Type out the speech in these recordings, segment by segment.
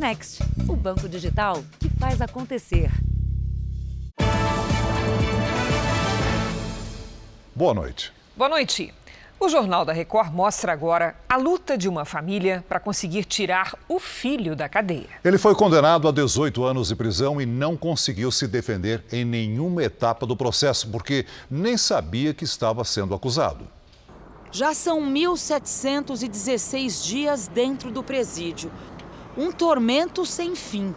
Next, o banco digital que faz acontecer. Boa noite. Boa noite. O Jornal da Record mostra agora a luta de uma família para conseguir tirar o filho da cadeia. Ele foi condenado a 18 anos de prisão e não conseguiu se defender em nenhuma etapa do processo, porque nem sabia que estava sendo acusado. Já são 1.716 dias dentro do presídio. Um tormento sem fim.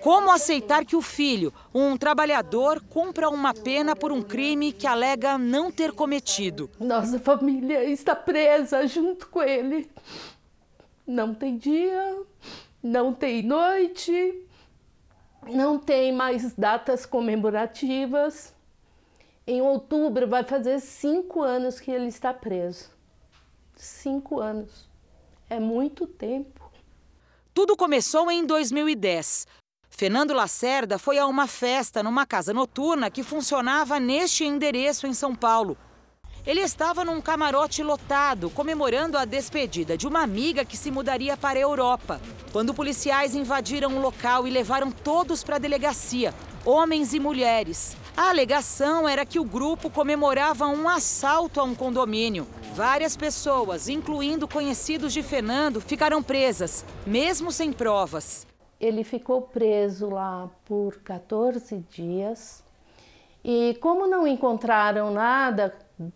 Como aceitar que o filho, um trabalhador, cumpra uma pena por um crime que alega não ter cometido? Nossa família está presa junto com ele. Não tem dia, não tem noite, não tem mais datas comemorativas. Em outubro vai fazer cinco anos que ele está preso. Cinco anos. É muito tempo. Tudo começou em 2010. Fernando Lacerda foi a uma festa numa casa noturna que funcionava neste endereço em São Paulo. Ele estava num camarote lotado, comemorando a despedida de uma amiga que se mudaria para a Europa. Quando policiais invadiram o local e levaram todos para a delegacia, homens e mulheres. A alegação era que o grupo comemorava um assalto a um condomínio. Várias pessoas, incluindo conhecidos de Fernando, ficaram presas, mesmo sem provas. Ele ficou preso lá por 14 dias e, como não encontraram nada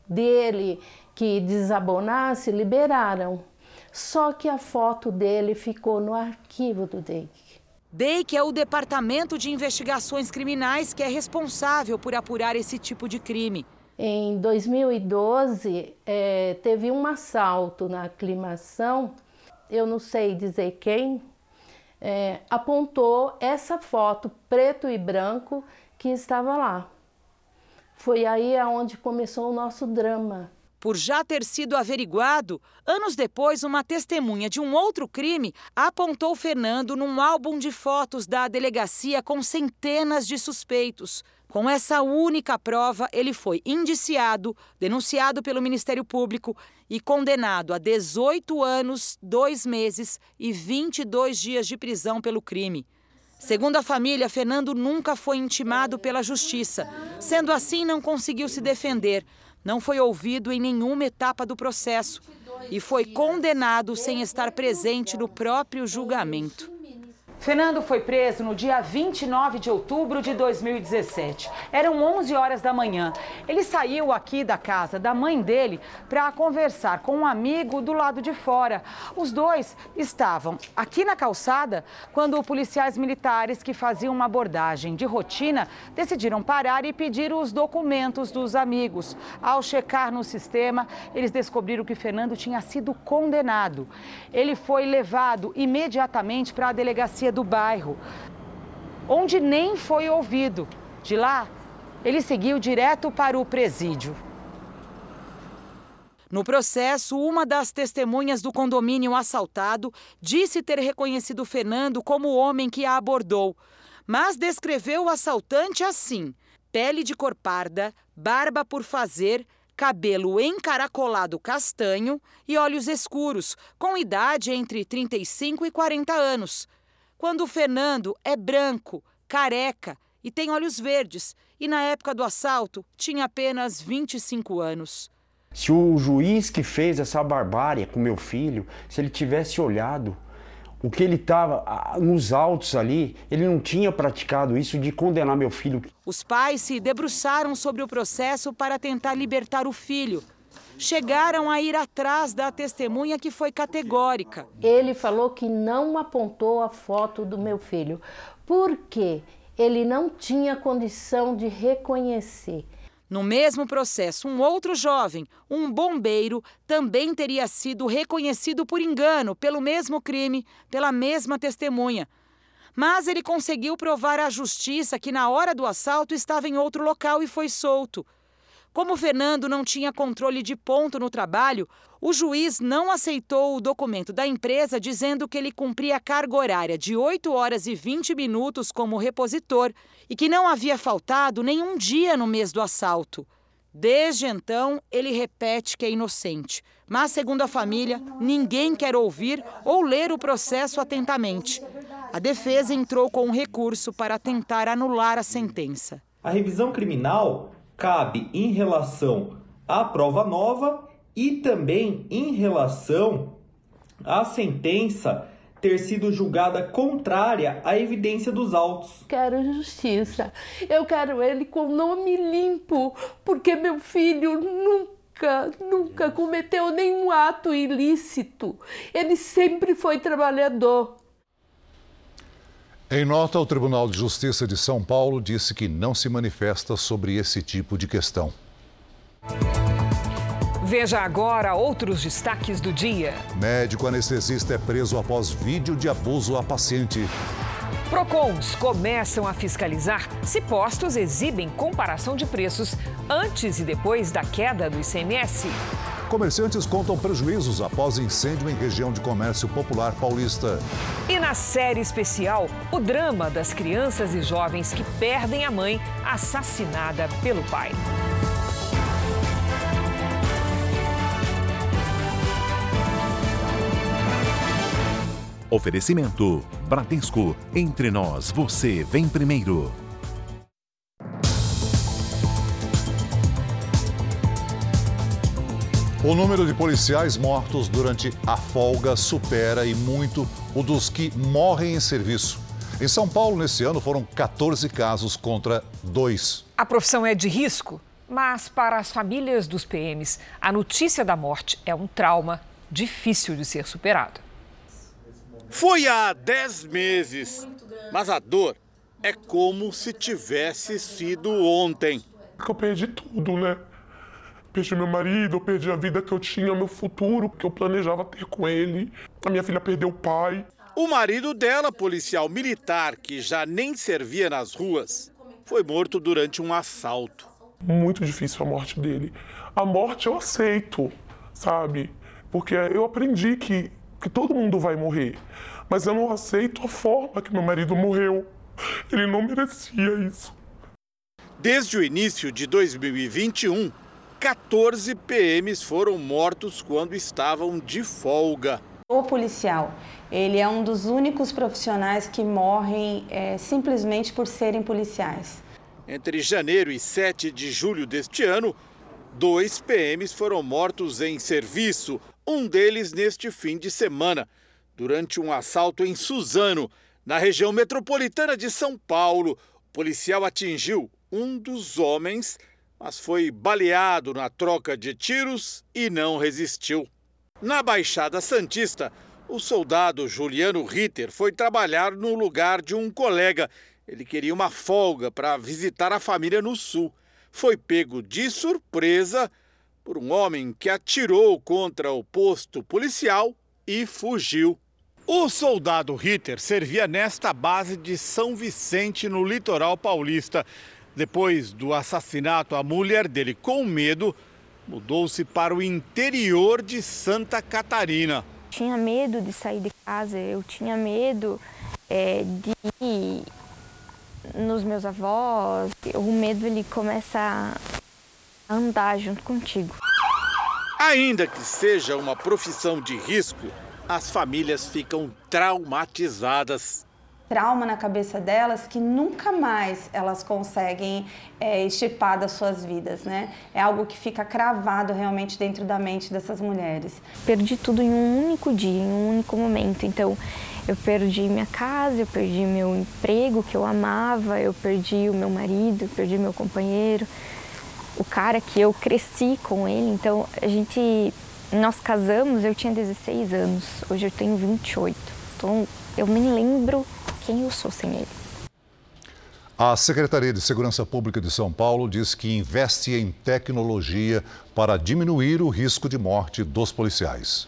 dele que desabonasse, liberaram. Só que a foto dele ficou no arquivo do DEIC. DEIC é o Departamento de Investigações Criminais que é responsável por apurar esse tipo de crime. Em 2012, é, teve um assalto na aclimação, eu não sei dizer quem, é, apontou essa foto preto e branco que estava lá. Foi aí aonde começou o nosso drama. Por já ter sido averiguado, anos depois, uma testemunha de um outro crime apontou Fernando num álbum de fotos da delegacia com centenas de suspeitos. Com essa única prova, ele foi indiciado, denunciado pelo Ministério Público e condenado a 18 anos, 2 meses e 22 dias de prisão pelo crime. Segundo a família, Fernando nunca foi intimado pela justiça. Sendo assim, não conseguiu se defender, não foi ouvido em nenhuma etapa do processo e foi condenado sem estar presente no próprio julgamento. Fernando foi preso no dia 29 de outubro de 2017. Eram 11 horas da manhã. Ele saiu aqui da casa da mãe dele para conversar com um amigo do lado de fora. Os dois estavam aqui na calçada quando policiais militares que faziam uma abordagem de rotina decidiram parar e pedir os documentos dos amigos. Ao checar no sistema, eles descobriram que Fernando tinha sido condenado. Ele foi levado imediatamente para a delegacia do bairro, onde nem foi ouvido. De lá, ele seguiu direto para o presídio. No processo, uma das testemunhas do condomínio assaltado disse ter reconhecido Fernando como o homem que a abordou, mas descreveu o assaltante assim: pele de cor parda, barba por fazer, cabelo encaracolado castanho e olhos escuros, com idade entre 35 e 40 anos quando o Fernando é branco, careca e tem olhos verdes, e na época do assalto tinha apenas 25 anos. Se o juiz que fez essa barbárie com meu filho, se ele tivesse olhado o que ele estava nos autos ali, ele não tinha praticado isso de condenar meu filho. Os pais se debruçaram sobre o processo para tentar libertar o filho, chegaram a ir atrás da testemunha que foi categórica. Ele falou que não apontou a foto do meu filho, porque ele não tinha condição de reconhecer. No mesmo processo, um outro jovem, um bombeiro, também teria sido reconhecido por engano pelo mesmo crime, pela mesma testemunha. Mas ele conseguiu provar à justiça que na hora do assalto estava em outro local e foi solto. Como Fernando não tinha controle de ponto no trabalho, o juiz não aceitou o documento da empresa dizendo que ele cumpria carga horária de 8 horas e 20 minutos como repositor e que não havia faltado nenhum dia no mês do assalto. Desde então, ele repete que é inocente, mas, segundo a família, ninguém quer ouvir ou ler o processo atentamente. A defesa entrou com um recurso para tentar anular a sentença. A revisão criminal cabe em relação à prova nova e também em relação à sentença ter sido julgada contrária à evidência dos autos. Quero justiça. Eu quero ele com nome limpo, porque meu filho nunca, nunca cometeu nenhum ato ilícito. Ele sempre foi trabalhador. Em nota, o Tribunal de Justiça de São Paulo disse que não se manifesta sobre esse tipo de questão. Veja agora outros destaques do dia. Médico anestesista é preso após vídeo de abuso a paciente. Procons começam a fiscalizar se postos exibem comparação de preços antes e depois da queda do ICMS. Comerciantes contam prejuízos após incêndio em região de comércio popular paulista. E na série especial, o drama das crianças e jovens que perdem a mãe assassinada pelo pai. Oferecimento: Bradesco. Entre nós, você vem primeiro. O número de policiais mortos durante a folga supera e muito o dos que morrem em serviço. Em São Paulo, nesse ano, foram 14 casos contra dois. A profissão é de risco, mas para as famílias dos PMs, a notícia da morte é um trauma difícil de ser superado. Foi há 10 meses, mas a dor é como se tivesse sido ontem. Eu perdi tudo, né? Perdi meu marido, eu perdi a vida que eu tinha, meu futuro que eu planejava ter com ele. A minha filha perdeu o pai. O marido dela, policial militar, que já nem servia nas ruas, foi morto durante um assalto. Muito difícil a morte dele. A morte eu aceito, sabe? Porque eu aprendi que, que todo mundo vai morrer. Mas eu não aceito a forma que meu marido morreu. Ele não merecia isso. Desde o início de 2021, 14 PMs foram mortos quando estavam de folga. O policial, ele é um dos únicos profissionais que morrem é, simplesmente por serem policiais. Entre janeiro e 7 de julho deste ano, dois PMs foram mortos em serviço, um deles neste fim de semana, durante um assalto em Suzano, na região metropolitana de São Paulo. O policial atingiu um dos homens mas foi baleado na troca de tiros e não resistiu. Na Baixada Santista, o soldado Juliano Ritter foi trabalhar no lugar de um colega. Ele queria uma folga para visitar a família no sul. Foi pego de surpresa por um homem que atirou contra o posto policial e fugiu. O soldado Ritter servia nesta base de São Vicente, no litoral paulista. Depois do assassinato, a mulher dele, com medo, mudou-se para o interior de Santa Catarina. Tinha medo de sair de casa, eu tinha medo é, de ir nos meus avós. O medo ele começa andar junto contigo. Ainda que seja uma profissão de risco, as famílias ficam traumatizadas trauma na cabeça delas que nunca mais elas conseguem é, extirpar das suas vidas, né? É algo que fica cravado realmente dentro da mente dessas mulheres. Perdi tudo em um único dia, em um único momento. Então, eu perdi minha casa, eu perdi meu emprego que eu amava, eu perdi o meu marido, eu perdi meu companheiro, o cara que eu cresci com ele. Então, a gente nós casamos, eu tinha 16 anos, hoje eu tenho 28. Então, eu nem lembro quem eu sou sem ele. A Secretaria de Segurança Pública de São Paulo diz que investe em tecnologia para diminuir o risco de morte dos policiais.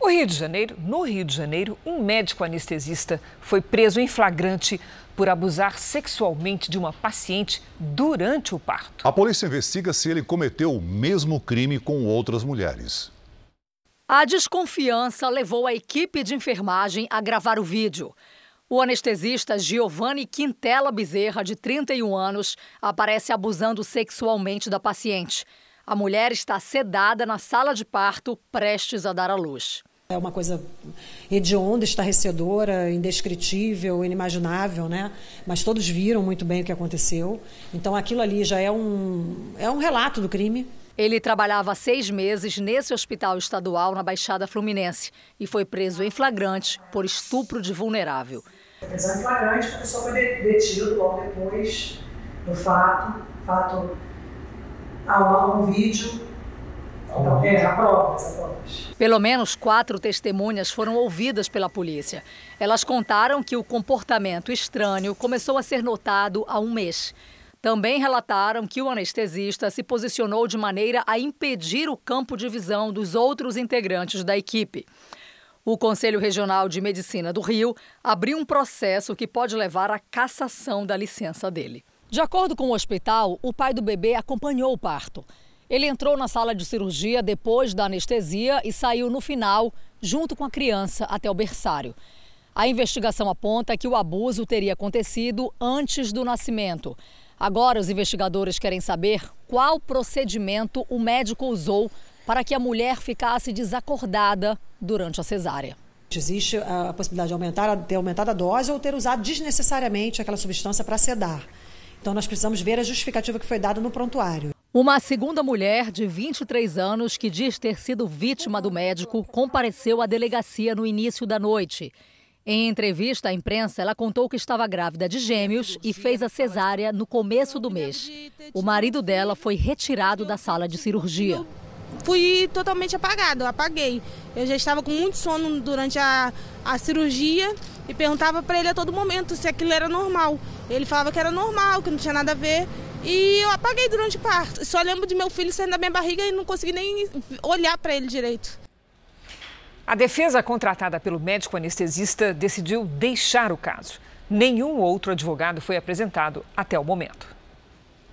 O Rio de Janeiro, no Rio de Janeiro, um médico anestesista foi preso em flagrante por abusar sexualmente de uma paciente durante o parto. A polícia investiga se ele cometeu o mesmo crime com outras mulheres. A desconfiança levou a equipe de enfermagem a gravar o vídeo. O anestesista Giovanni Quintela Bezerra, de 31 anos, aparece abusando sexualmente da paciente. A mulher está sedada na sala de parto, prestes a dar à luz. É uma coisa hedionda, estarrecedora, indescritível, inimaginável, né? Mas todos viram muito bem o que aconteceu. Então aquilo ali já é um, é um relato do crime. Ele trabalhava há seis meses nesse hospital estadual na Baixada Fluminense e foi preso em flagrante por estupro de vulnerável. Prisão em flagrante, a pessoa foi detido logo depois do fato. fato há um vídeo então, é, a provas, a provas. Pelo menos quatro testemunhas foram ouvidas pela polícia. Elas contaram que o comportamento estranho começou a ser notado há um mês. Também relataram que o anestesista se posicionou de maneira a impedir o campo de visão dos outros integrantes da equipe. O Conselho Regional de Medicina do Rio abriu um processo que pode levar à cassação da licença dele. De acordo com o hospital, o pai do bebê acompanhou o parto. Ele entrou na sala de cirurgia depois da anestesia e saiu no final, junto com a criança, até o berçário. A investigação aponta que o abuso teria acontecido antes do nascimento. Agora, os investigadores querem saber qual procedimento o médico usou para que a mulher ficasse desacordada durante a cesárea. Existe a possibilidade de aumentar, ter aumentado a dose ou ter usado desnecessariamente aquela substância para sedar. Então, nós precisamos ver a justificativa que foi dada no prontuário. Uma segunda mulher de 23 anos que diz ter sido vítima do médico compareceu à delegacia no início da noite. Em entrevista à imprensa, ela contou que estava grávida de gêmeos e fez a cesárea no começo do mês. O marido dela foi retirado da sala de cirurgia. Fui totalmente apagado, apaguei. Eu já estava com muito sono durante a, a cirurgia e perguntava para ele a todo momento se aquilo era normal. Ele falava que era normal, que não tinha nada a ver. E eu apaguei durante o parto. Só lembro de meu filho saindo da minha barriga e não consegui nem olhar para ele direito. A defesa contratada pelo médico anestesista decidiu deixar o caso. Nenhum outro advogado foi apresentado até o momento.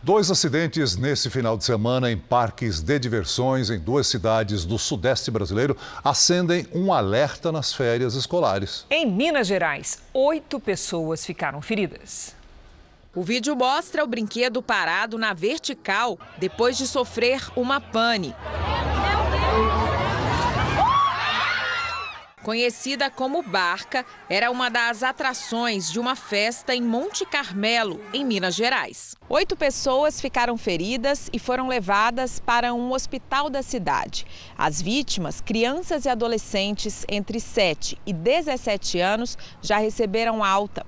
Dois acidentes nesse final de semana em parques de diversões em duas cidades do sudeste brasileiro acendem um alerta nas férias escolares. Em Minas Gerais, oito pessoas ficaram feridas. O vídeo mostra o brinquedo parado na vertical depois de sofrer uma pane. Conhecida como Barca, era uma das atrações de uma festa em Monte Carmelo, em Minas Gerais. Oito pessoas ficaram feridas e foram levadas para um hospital da cidade. As vítimas, crianças e adolescentes entre 7 e 17 anos, já receberam alta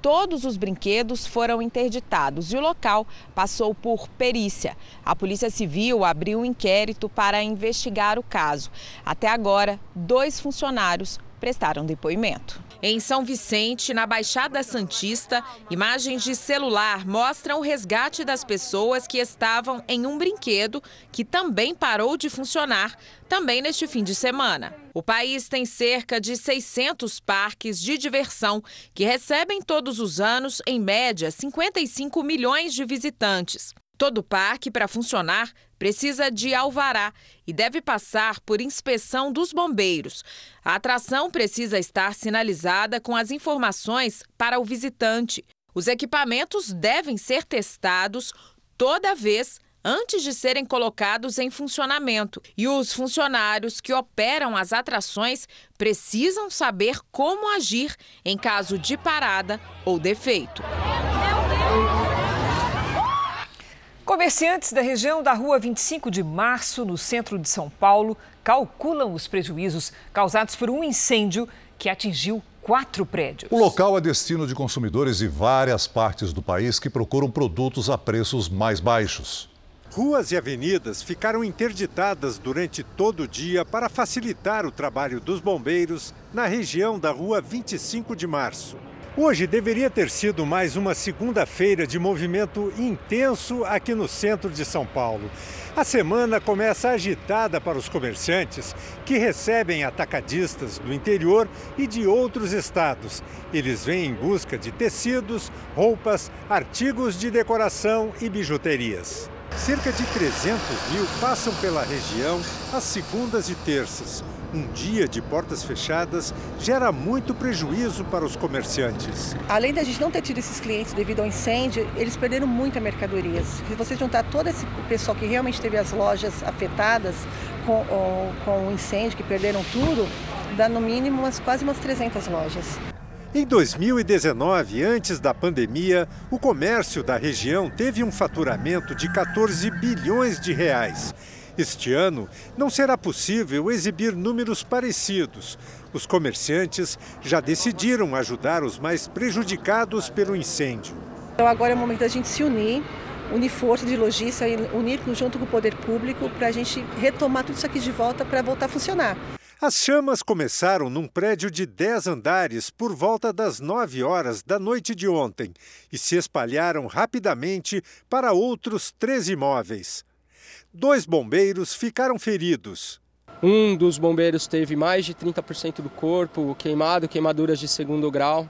todos os brinquedos foram interditados e o local passou por perícia. A Polícia Civil abriu um inquérito para investigar o caso. Até agora, dois funcionários prestaram depoimento. Em São Vicente, na Baixada Santista, imagens de celular mostram o resgate das pessoas que estavam em um brinquedo que também parou de funcionar, também neste fim de semana. O país tem cerca de 600 parques de diversão que recebem todos os anos, em média, 55 milhões de visitantes. Todo parque, para funcionar, precisa de alvará e deve passar por inspeção dos bombeiros. A atração precisa estar sinalizada com as informações para o visitante. Os equipamentos devem ser testados toda vez antes de serem colocados em funcionamento. E os funcionários que operam as atrações precisam saber como agir em caso de parada ou defeito. Comerciantes da região da Rua 25 de Março, no centro de São Paulo, calculam os prejuízos causados por um incêndio que atingiu quatro prédios. O local é destino de consumidores de várias partes do país que procuram produtos a preços mais baixos. Ruas e avenidas ficaram interditadas durante todo o dia para facilitar o trabalho dos bombeiros na região da Rua 25 de Março. Hoje deveria ter sido mais uma segunda-feira de movimento intenso aqui no centro de São Paulo. A semana começa agitada para os comerciantes que recebem atacadistas do interior e de outros estados. Eles vêm em busca de tecidos, roupas, artigos de decoração e bijuterias. Cerca de 300 mil passam pela região às segundas e terças um dia de portas fechadas gera muito prejuízo para os comerciantes. Além da gente não ter tido esses clientes devido ao incêndio, eles perderam muita mercadoria. Se você juntar todo esse pessoal que realmente teve as lojas afetadas com, com o incêndio, que perderam tudo, dá no mínimo umas, quase umas 300 lojas. Em 2019, antes da pandemia, o comércio da região teve um faturamento de 14 bilhões de reais. Este ano, não será possível exibir números parecidos. Os comerciantes já decidiram ajudar os mais prejudicados pelo incêndio. Então agora é o momento da gente se unir, unir força de lojista, unir junto com o poder público para a gente retomar tudo isso aqui de volta para voltar a funcionar. As chamas começaram num prédio de 10 andares por volta das 9 horas da noite de ontem e se espalharam rapidamente para outros três imóveis. Dois bombeiros ficaram feridos. Um dos bombeiros teve mais de 30% do corpo queimado, queimaduras de segundo grau.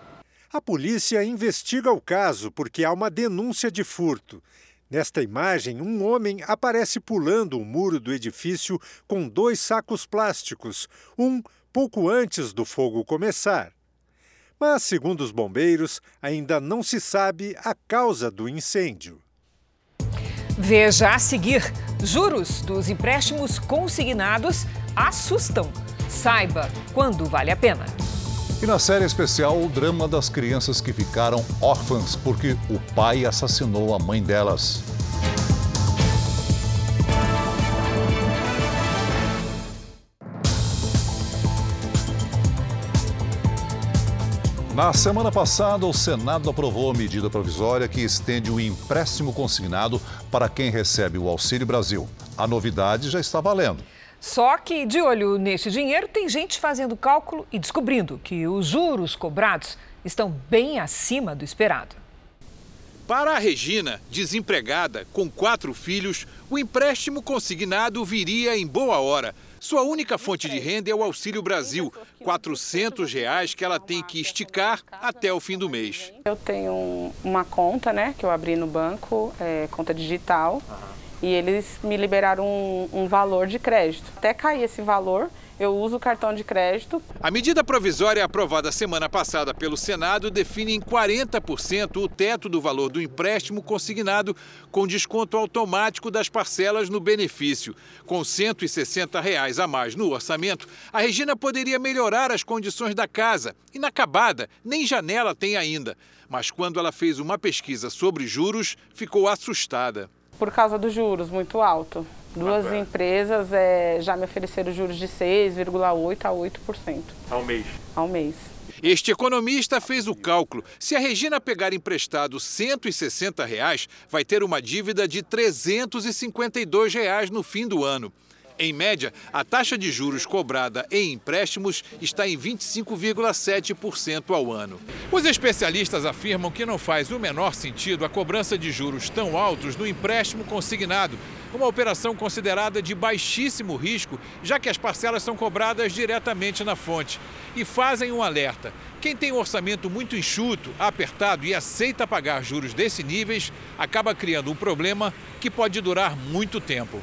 A polícia investiga o caso porque há uma denúncia de furto. Nesta imagem, um homem aparece pulando o muro do edifício com dois sacos plásticos, um pouco antes do fogo começar. Mas, segundo os bombeiros, ainda não se sabe a causa do incêndio. Veja a seguir: juros dos empréstimos consignados assustam. Saiba quando vale a pena. E na série especial, o drama das crianças que ficaram órfãs porque o pai assassinou a mãe delas. Na semana passada, o Senado aprovou a medida provisória que estende o empréstimo consignado para quem recebe o Auxílio Brasil. A novidade já está valendo. Só que, de olho neste dinheiro, tem gente fazendo cálculo e descobrindo que os juros cobrados estão bem acima do esperado. Para a Regina, desempregada, com quatro filhos, o empréstimo consignado viria em boa hora. Sua única fonte de renda é o Auxílio Brasil, 400 reais que ela tem que esticar até o fim do mês. Eu tenho uma conta, né, que eu abri no banco, é, conta digital, e eles me liberaram um, um valor de crédito. Até cair esse valor, eu uso o cartão de crédito. A medida provisória aprovada semana passada pelo Senado define em 40% o teto do valor do empréstimo consignado, com desconto automático das parcelas no benefício. Com 160 reais a mais no orçamento, a Regina poderia melhorar as condições da casa. Inacabada, nem janela tem ainda. Mas quando ela fez uma pesquisa sobre juros, ficou assustada. Por causa dos juros muito alto. Duas empresas é, já me ofereceram juros de 6,8% a 8%. Ao mês. Ao mês. Este economista fez o cálculo. Se a Regina pegar emprestado 160 reais, vai ter uma dívida de 352 reais no fim do ano. Em média, a taxa de juros cobrada em empréstimos está em 25,7% ao ano. Os especialistas afirmam que não faz o menor sentido a cobrança de juros tão altos no empréstimo consignado, uma operação considerada de baixíssimo risco, já que as parcelas são cobradas diretamente na fonte. E fazem um alerta: quem tem um orçamento muito enxuto, apertado e aceita pagar juros desse níveis, acaba criando um problema que pode durar muito tempo.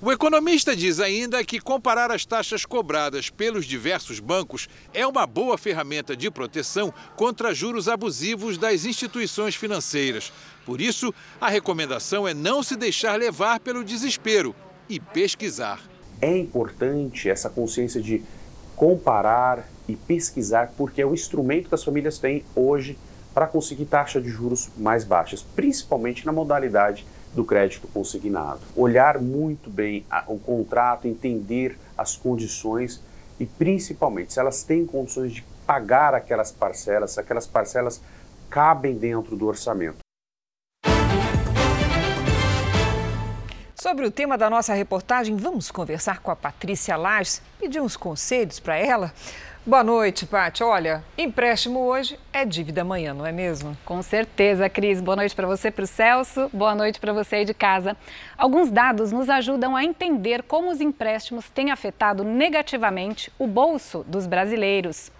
O economista diz ainda que comparar as taxas cobradas pelos diversos bancos é uma boa ferramenta de proteção contra juros abusivos das instituições financeiras. Por isso, a recomendação é não se deixar levar pelo desespero e pesquisar. É importante essa consciência de comparar e pesquisar, porque é o instrumento que as famílias têm hoje para conseguir taxa de juros mais baixas, principalmente na modalidade do crédito consignado. Olhar muito bem o contrato, entender as condições e principalmente se elas têm condições de pagar aquelas parcelas, se aquelas parcelas cabem dentro do orçamento. Sobre o tema da nossa reportagem, vamos conversar com a Patrícia Lages, pedir uns conselhos para ela. Boa noite, Paty. Olha, empréstimo hoje é dívida amanhã, não é mesmo? Com certeza, Cris. Boa noite para você, para o Celso. Boa noite para você aí de casa. Alguns dados nos ajudam a entender como os empréstimos têm afetado negativamente o bolso dos brasileiros.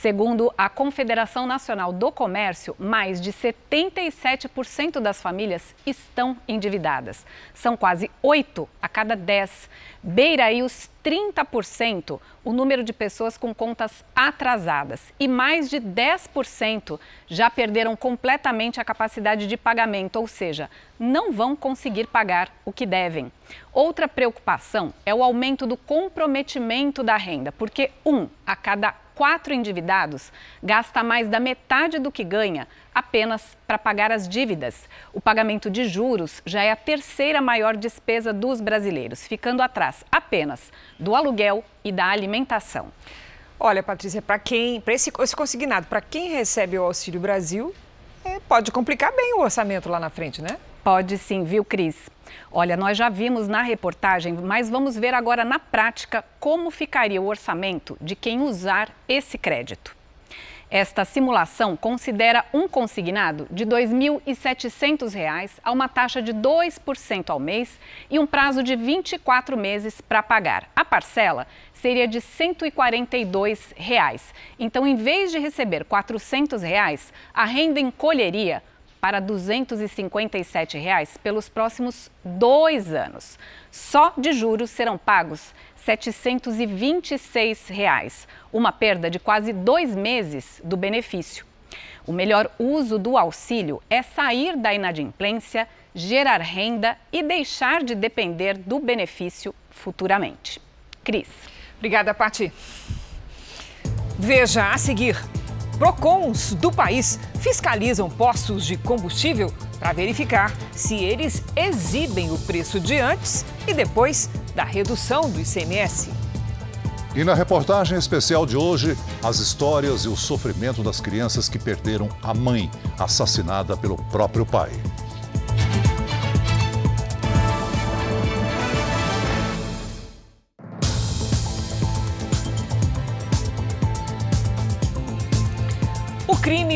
Segundo a Confederação Nacional do Comércio, mais de 77% das famílias estão endividadas. São quase 8 a cada 10. Beira aí os 30% o número de pessoas com contas atrasadas. E mais de 10% já perderam completamente a capacidade de pagamento, ou seja, não vão conseguir pagar o que devem. Outra preocupação é o aumento do comprometimento da renda, porque um a cada quatro endividados gasta mais da metade do que ganha apenas para pagar as dívidas. O pagamento de juros já é a terceira maior despesa dos brasileiros, ficando atrás apenas do aluguel e da alimentação. Olha, Patrícia, para quem, para esse, esse consignado, para quem recebe o Auxílio Brasil, pode complicar bem o orçamento lá na frente, né? Pode sim, viu, Cris? Olha, nós já vimos na reportagem, mas vamos ver agora na prática como ficaria o orçamento de quem usar esse crédito. Esta simulação considera um consignado de R$ 2.700 a uma taxa de 2% ao mês e um prazo de 24 meses para pagar. A parcela seria de 142 reais. Então, em vez de receber 400 reais, a renda encolheria para 257 reais pelos próximos dois anos. Só de juros serão pagos 726 reais, uma perda de quase dois meses do benefício. O melhor uso do auxílio é sair da inadimplência, gerar renda e deixar de depender do benefício futuramente. Cris. Obrigada, Pati. Veja a seguir. PROCONs do país fiscalizam postos de combustível para verificar se eles exibem o preço de antes e depois da redução do ICMS. E na reportagem especial de hoje, as histórias e o sofrimento das crianças que perderam a mãe, assassinada pelo próprio pai.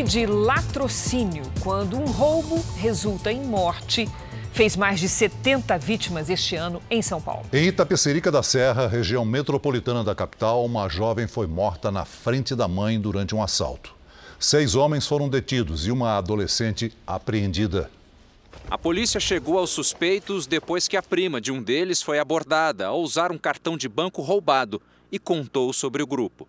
Crime de latrocínio, quando um roubo resulta em morte, fez mais de 70 vítimas este ano em São Paulo. Em Itapecerica da Serra, região metropolitana da capital, uma jovem foi morta na frente da mãe durante um assalto. Seis homens foram detidos e uma adolescente apreendida. A polícia chegou aos suspeitos depois que a prima de um deles foi abordada ao usar um cartão de banco roubado e contou sobre o grupo.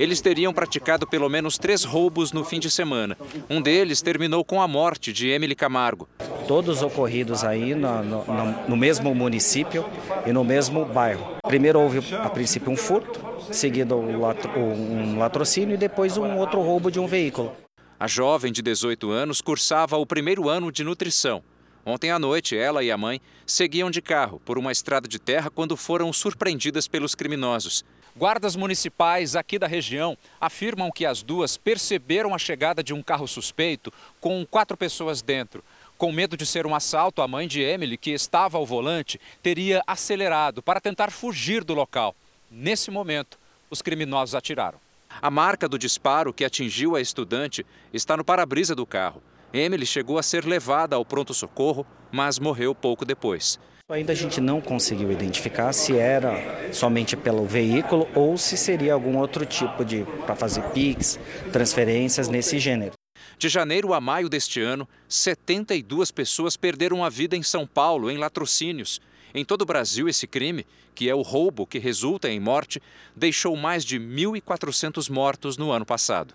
Eles teriam praticado pelo menos três roubos no fim de semana. Um deles terminou com a morte de Emily Camargo. Todos ocorridos aí no, no, no mesmo município e no mesmo bairro. Primeiro houve, a princípio, um furto, seguido um latrocínio e depois um outro roubo de um veículo. A jovem de 18 anos cursava o primeiro ano de nutrição. Ontem à noite, ela e a mãe seguiam de carro por uma estrada de terra quando foram surpreendidas pelos criminosos. Guardas municipais aqui da região afirmam que as duas perceberam a chegada de um carro suspeito com quatro pessoas dentro. Com medo de ser um assalto, a mãe de Emily, que estava ao volante, teria acelerado para tentar fugir do local. Nesse momento, os criminosos atiraram. A marca do disparo que atingiu a estudante está no para-brisa do carro. Emily chegou a ser levada ao pronto-socorro, mas morreu pouco depois. Ainda a gente não conseguiu identificar se era somente pelo veículo ou se seria algum outro tipo de para fazer PIX, transferências nesse gênero. De janeiro a maio deste ano, 72 pessoas perderam a vida em São Paulo em latrocínios. Em todo o Brasil, esse crime, que é o roubo que resulta em morte, deixou mais de 1.400 mortos no ano passado.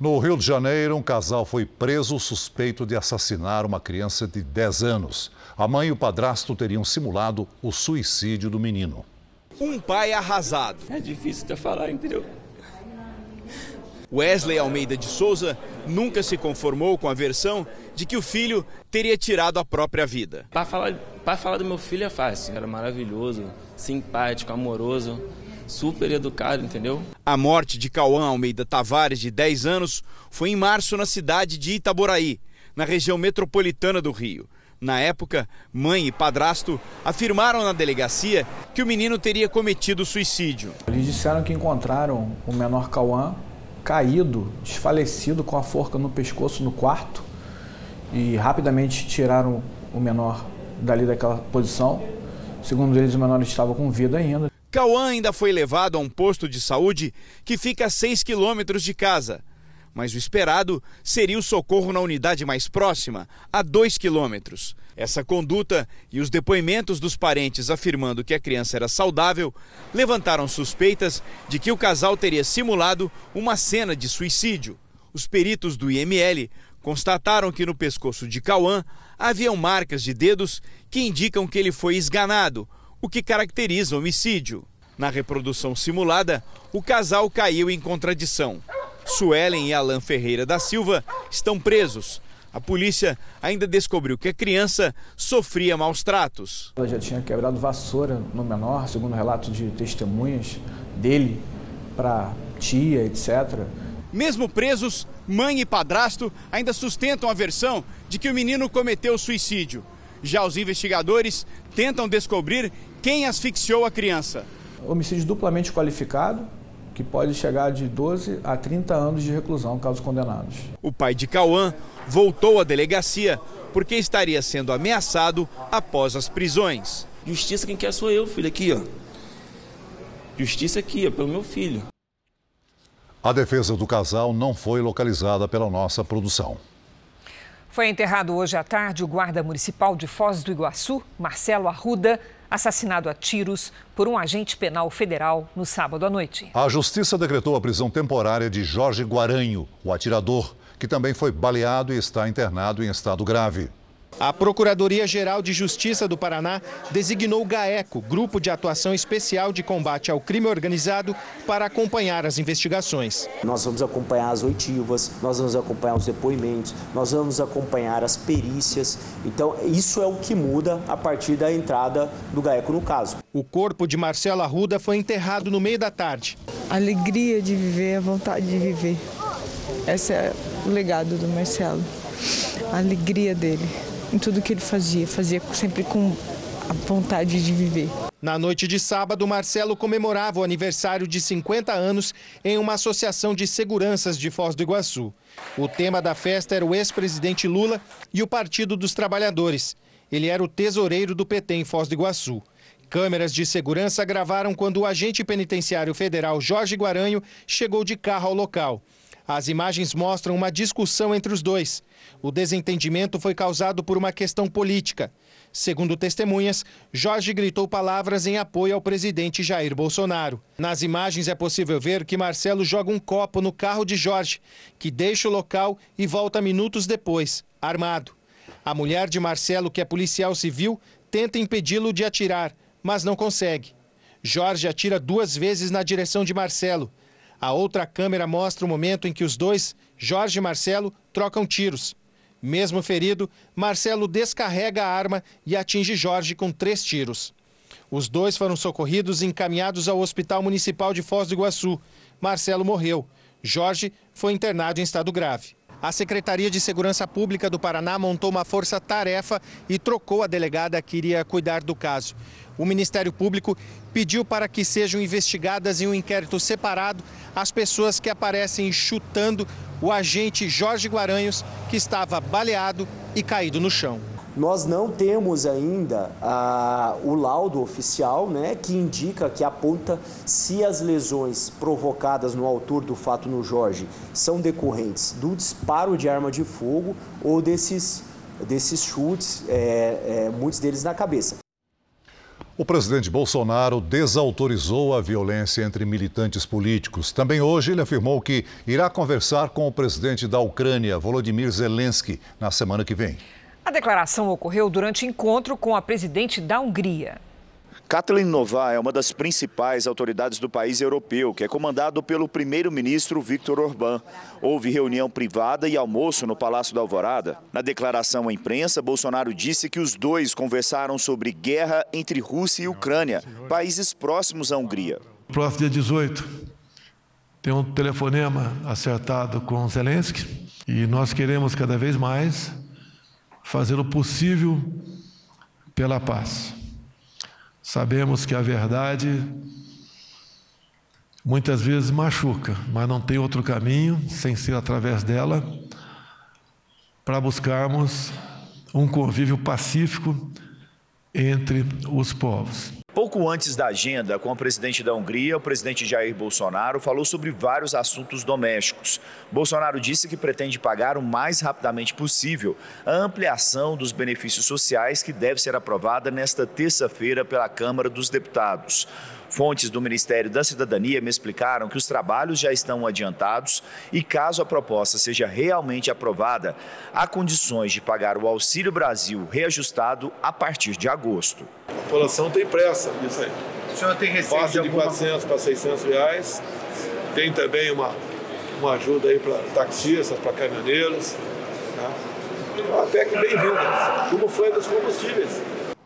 No Rio de Janeiro, um casal foi preso suspeito de assassinar uma criança de 10 anos. A mãe e o padrasto teriam simulado o suicídio do menino. Um pai arrasado. É difícil até falar, entendeu? Wesley Almeida de Souza nunca se conformou com a versão de que o filho teria tirado a própria vida. Para falar, para falar do meu filho é fácil. Era maravilhoso, simpático, amoroso super educado, entendeu? A morte de Cauã Almeida Tavares, de 10 anos, foi em março na cidade de Itaboraí, na região metropolitana do Rio. Na época, mãe e padrasto afirmaram na delegacia que o menino teria cometido suicídio. Eles disseram que encontraram o menor Cauã caído, desfalecido, com a forca no pescoço no quarto e rapidamente tiraram o menor dali daquela posição. Segundo eles, o menor estava com vida ainda. Cauã ainda foi levado a um posto de saúde que fica a 6 quilômetros de casa. Mas o esperado seria o socorro na unidade mais próxima, a 2 quilômetros. Essa conduta e os depoimentos dos parentes afirmando que a criança era saudável levantaram suspeitas de que o casal teria simulado uma cena de suicídio. Os peritos do IML constataram que no pescoço de Cauã haviam marcas de dedos que indicam que ele foi esganado, o que caracteriza homicídio. Na reprodução simulada, o casal caiu em contradição. Suelen e Alan Ferreira da Silva estão presos. A polícia ainda descobriu que a criança sofria maus tratos. Ela já tinha quebrado vassoura no menor, segundo relato de testemunhas dele para tia, etc. Mesmo presos, mãe e padrasto ainda sustentam a versão de que o menino cometeu suicídio. Já os investigadores tentam descobrir quem asfixiou a criança. Homicídio duplamente qualificado, que pode chegar de 12 a 30 anos de reclusão, caso condenados. O pai de Cauã voltou à delegacia porque estaria sendo ameaçado após as prisões. Justiça quem quer sou eu, filho, aqui, ó. Justiça aqui, ó, pelo meu filho. A defesa do casal não foi localizada pela nossa produção. Foi enterrado hoje à tarde o guarda municipal de Foz do Iguaçu, Marcelo Arruda, assassinado a tiros por um agente penal federal no sábado à noite. A justiça decretou a prisão temporária de Jorge Guaranho, o atirador, que também foi baleado e está internado em estado grave. A Procuradoria-Geral de Justiça do Paraná designou o GAECO, Grupo de Atuação Especial de Combate ao Crime Organizado, para acompanhar as investigações. Nós vamos acompanhar as oitivas, nós vamos acompanhar os depoimentos, nós vamos acompanhar as perícias. Então, isso é o que muda a partir da entrada do GAECO no caso. O corpo de Marcelo Arruda foi enterrado no meio da tarde. A alegria de viver, a vontade de viver. Esse é o legado do Marcelo. A alegria dele em tudo que ele fazia, fazia sempre com a vontade de viver. Na noite de sábado, Marcelo comemorava o aniversário de 50 anos em uma associação de seguranças de Foz do Iguaçu. O tema da festa era o ex-presidente Lula e o Partido dos Trabalhadores. Ele era o tesoureiro do PT em Foz do Iguaçu. Câmeras de segurança gravaram quando o agente penitenciário federal Jorge Guaranho chegou de carro ao local. As imagens mostram uma discussão entre os dois. O desentendimento foi causado por uma questão política. Segundo testemunhas, Jorge gritou palavras em apoio ao presidente Jair Bolsonaro. Nas imagens é possível ver que Marcelo joga um copo no carro de Jorge, que deixa o local e volta minutos depois, armado. A mulher de Marcelo, que é policial civil, tenta impedi-lo de atirar, mas não consegue. Jorge atira duas vezes na direção de Marcelo. A outra câmera mostra o momento em que os dois, Jorge e Marcelo, trocam tiros. Mesmo ferido, Marcelo descarrega a arma e atinge Jorge com três tiros. Os dois foram socorridos e encaminhados ao Hospital Municipal de Foz do Iguaçu. Marcelo morreu. Jorge foi internado em estado grave. A Secretaria de Segurança Pública do Paraná montou uma força-tarefa e trocou a delegada que iria cuidar do caso. O Ministério Público pediu para que sejam investigadas em um inquérito separado as pessoas que aparecem chutando o agente Jorge Guaranhos, que estava baleado e caído no chão. Nós não temos ainda ah, o laudo oficial né, que indica, que aponta se as lesões provocadas no autor do fato no Jorge são decorrentes do disparo de arma de fogo ou desses, desses chutes, é, é, muitos deles na cabeça. O presidente Bolsonaro desautorizou a violência entre militantes políticos. Também hoje ele afirmou que irá conversar com o presidente da Ucrânia, Volodymyr Zelensky, na semana que vem. A declaração ocorreu durante encontro com a presidente da Hungria. Katalin Nová é uma das principais autoridades do país europeu, que é comandado pelo primeiro-ministro Viktor Orbán. Houve reunião privada e almoço no Palácio da Alvorada. Na declaração à imprensa, Bolsonaro disse que os dois conversaram sobre guerra entre Rússia e Ucrânia, países próximos à Hungria. Próximo dia 18, tem um telefonema acertado com Zelensky e nós queremos cada vez mais fazer o possível pela paz. Sabemos que a verdade muitas vezes machuca, mas não tem outro caminho sem ser através dela para buscarmos um convívio pacífico entre os povos. Pouco antes da agenda, com o presidente da Hungria, o presidente Jair Bolsonaro falou sobre vários assuntos domésticos. Bolsonaro disse que pretende pagar o mais rapidamente possível a ampliação dos benefícios sociais que deve ser aprovada nesta terça-feira pela Câmara dos Deputados. Fontes do Ministério da Cidadania me explicaram que os trabalhos já estão adiantados e, caso a proposta seja realmente aprovada, há condições de pagar o Auxílio Brasil reajustado a partir de agosto. A população tem pressa nisso aí. O senhor tem receita Passa de, alguma... 400 para 600 reais. Tem também uma, uma ajuda aí para taxistas, para caminhoneiros. Né? Uma PEC bem-vinda, como foi dos combustíveis.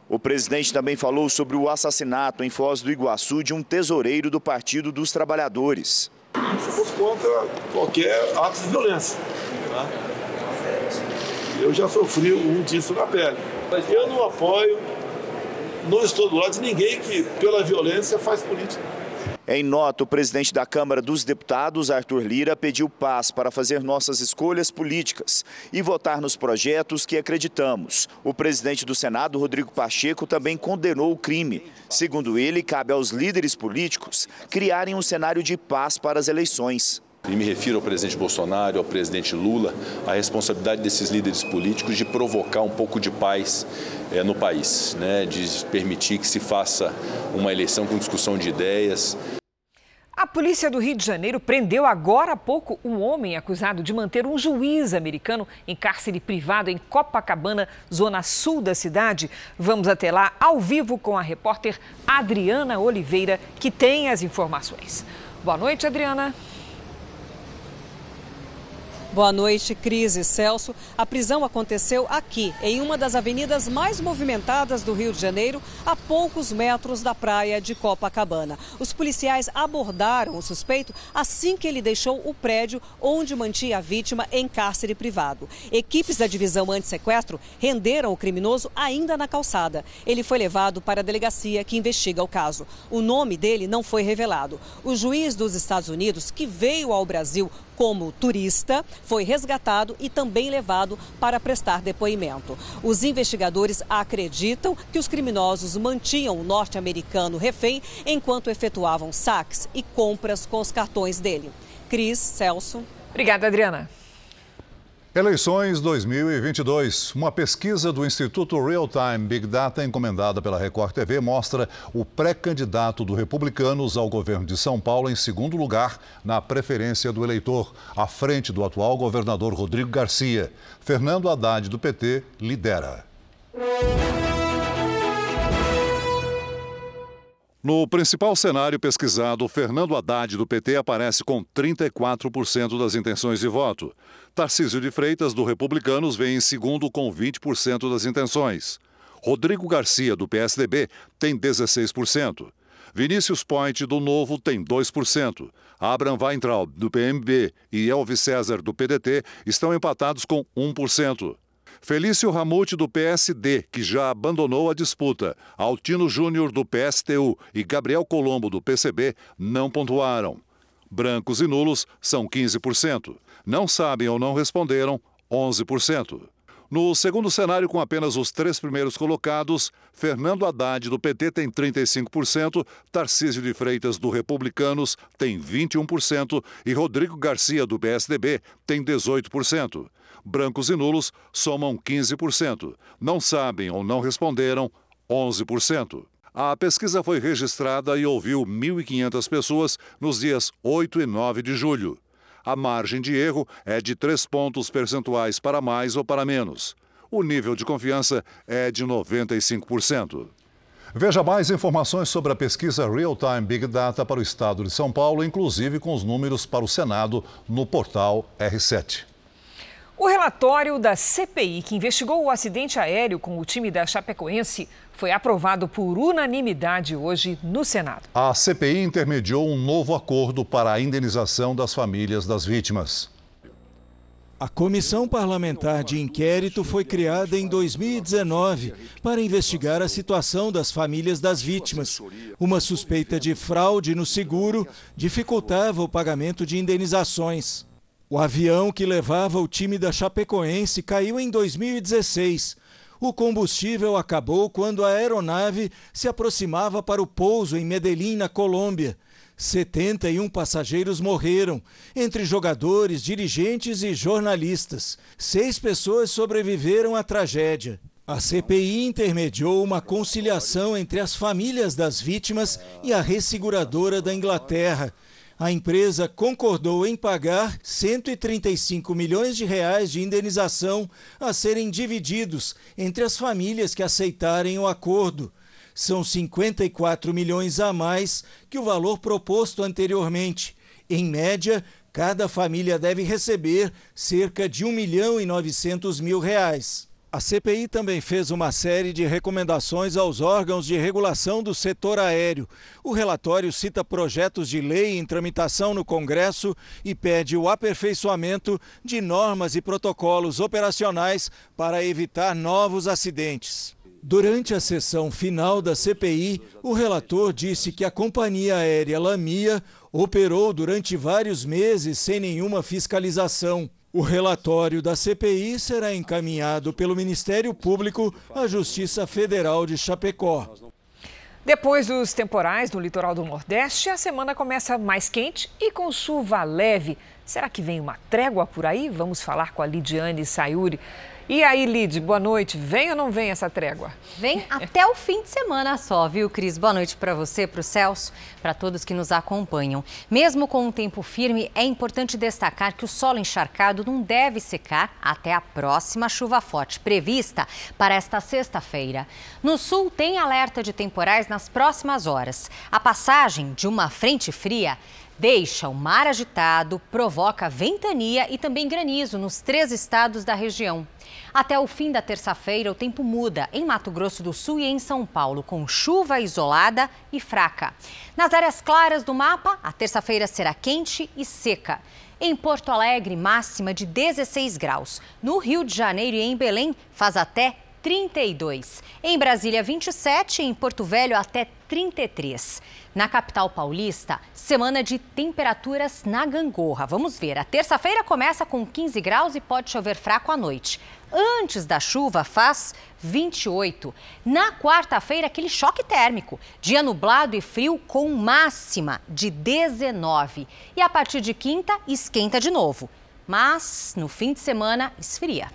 O presidente também falou sobre o assassinato em Foz do Iguaçu de um tesoureiro do Partido dos Trabalhadores. Somos contra qualquer ato de violência. Tá? Eu já sofri um disso na pele. Eu não apoio, não estou do lado de ninguém que, pela violência, faz política. Em nota, o presidente da Câmara dos Deputados, Arthur Lira, pediu paz para fazer nossas escolhas políticas e votar nos projetos que acreditamos. O presidente do Senado, Rodrigo Pacheco, também condenou o crime. Segundo ele, cabe aos líderes políticos criarem um cenário de paz para as eleições. E me refiro ao presidente Bolsonaro, ao presidente Lula, a responsabilidade desses líderes políticos de provocar um pouco de paz é, no país, né? de permitir que se faça uma eleição com discussão de ideias. A polícia do Rio de Janeiro prendeu agora há pouco um homem acusado de manter um juiz americano em cárcere privado em Copacabana, zona sul da cidade. Vamos até lá ao vivo com a repórter Adriana Oliveira, que tem as informações. Boa noite, Adriana. Boa noite, Cris e Celso. A prisão aconteceu aqui, em uma das avenidas mais movimentadas do Rio de Janeiro, a poucos metros da praia de Copacabana. Os policiais abordaram o suspeito assim que ele deixou o prédio onde mantinha a vítima em cárcere privado. Equipes da divisão anti-sequestro renderam o criminoso ainda na calçada. Ele foi levado para a delegacia que investiga o caso. O nome dele não foi revelado. O juiz dos Estados Unidos, que veio ao Brasil como turista, foi resgatado e também levado para prestar depoimento. Os investigadores acreditam que os criminosos mantinham o norte-americano refém enquanto efetuavam saques e compras com os cartões dele. Cris, Celso. Obrigada, Adriana. Eleições 2022. Uma pesquisa do Instituto Real Time Big Data, encomendada pela Record TV, mostra o pré-candidato do Republicanos ao governo de São Paulo em segundo lugar na preferência do eleitor, à frente do atual governador Rodrigo Garcia. Fernando Haddad, do PT, lidera. No principal cenário pesquisado, Fernando Haddad, do PT, aparece com 34% das intenções de voto. Tarcísio de Freitas, do Republicanos, vem em segundo com 20% das intenções. Rodrigo Garcia, do PSDB, tem 16%. Vinícius Point, do Novo, tem 2%. Abraham Weintraub, do PMB, e Elvis César, do PDT, estão empatados com 1%. Felício Ramute, do PSD, que já abandonou a disputa, Altino Júnior, do PSTU e Gabriel Colombo, do PCB, não pontuaram. Brancos e nulos são 15%. Não sabem ou não responderam, 11%. No segundo cenário, com apenas os três primeiros colocados, Fernando Haddad, do PT, tem 35%, Tarcísio de Freitas, do Republicanos, tem 21% e Rodrigo Garcia, do PSDB, tem 18%. Brancos e nulos somam 15%. Não sabem ou não responderam, 11%. A pesquisa foi registrada e ouviu 1.500 pessoas nos dias 8 e 9 de julho. A margem de erro é de 3 pontos percentuais para mais ou para menos. O nível de confiança é de 95%. Veja mais informações sobre a pesquisa Real Time Big Data para o estado de São Paulo, inclusive com os números para o Senado, no portal R7. O relatório da CPI, que investigou o acidente aéreo com o time da Chapecoense, foi aprovado por unanimidade hoje no Senado. A CPI intermediou um novo acordo para a indenização das famílias das vítimas. A Comissão Parlamentar de Inquérito foi criada em 2019 para investigar a situação das famílias das vítimas. Uma suspeita de fraude no seguro dificultava o pagamento de indenizações. O avião que levava o time da Chapecoense caiu em 2016. O combustível acabou quando a aeronave se aproximava para o pouso em Medellín, na Colômbia. 71 passageiros morreram, entre jogadores, dirigentes e jornalistas. Seis pessoas sobreviveram à tragédia. A CPI intermediou uma conciliação entre as famílias das vítimas e a resseguradora da Inglaterra. A empresa concordou em pagar 135 milhões de reais de indenização a serem divididos entre as famílias que aceitarem o acordo. São 54 milhões a mais que o valor proposto anteriormente. Em média, cada família deve receber cerca de 1 milhão e 900 mil reais. A CPI também fez uma série de recomendações aos órgãos de regulação do setor aéreo. O relatório cita projetos de lei em tramitação no Congresso e pede o aperfeiçoamento de normas e protocolos operacionais para evitar novos acidentes. Durante a sessão final da CPI, o relator disse que a companhia aérea Lamia operou durante vários meses sem nenhuma fiscalização. O relatório da CPI será encaminhado pelo Ministério Público à Justiça Federal de Chapecó. Depois dos temporais no litoral do Nordeste, a semana começa mais quente e com chuva leve. Será que vem uma trégua por aí? Vamos falar com a Lidiane Sayuri. E aí, Lid, boa noite. Vem ou não vem essa trégua? Vem até o fim de semana só, viu, Cris? Boa noite para você, para o Celso, para todos que nos acompanham. Mesmo com um tempo firme, é importante destacar que o solo encharcado não deve secar até a próxima chuva forte, prevista para esta sexta-feira. No sul, tem alerta de temporais nas próximas horas. A passagem de uma frente fria deixa o mar agitado, provoca ventania e também granizo nos três estados da região. Até o fim da terça-feira, o tempo muda em Mato Grosso do Sul e em São Paulo, com chuva isolada e fraca. Nas áreas claras do mapa, a terça-feira será quente e seca. Em Porto Alegre, máxima de 16 graus. No Rio de Janeiro e em Belém, faz até 32. Em Brasília, 27. Em Porto Velho, até 33. Na capital paulista, semana de temperaturas na gangorra. Vamos ver. A terça-feira começa com 15 graus e pode chover fraco à noite. Antes da chuva, faz 28. Na quarta-feira, aquele choque térmico. Dia nublado e frio com máxima de 19. E a partir de quinta, esquenta de novo. Mas no fim de semana, esfria.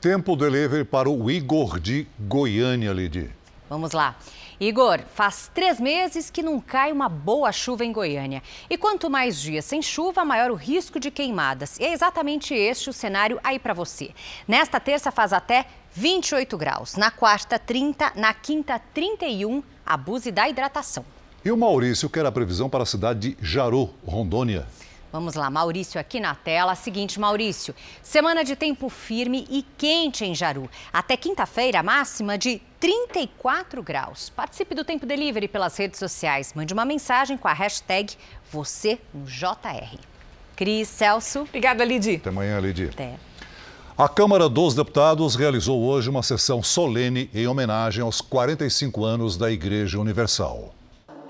Tempo delivery para o Igor de Goiânia, Lidy. Vamos lá. Igor, faz três meses que não cai uma boa chuva em Goiânia. E quanto mais dias sem chuva, maior o risco de queimadas. E é exatamente este o cenário aí para você. Nesta terça faz até 28 graus. Na quarta, 30. Na quinta, 31. Abuse da hidratação. E o Maurício quer a previsão para a cidade de Jaru, Rondônia. Vamos lá, Maurício aqui na tela. Seguinte, Maurício, semana de tempo firme e quente em Jaru. Até quinta-feira, máxima de 34 graus. Participe do Tempo Delivery pelas redes sociais. Mande uma mensagem com a hashtag você no JR. Cris Celso. Obrigada, Lidi. Até amanhã, Lidi. Até. A Câmara dos Deputados realizou hoje uma sessão solene em homenagem aos 45 anos da Igreja Universal.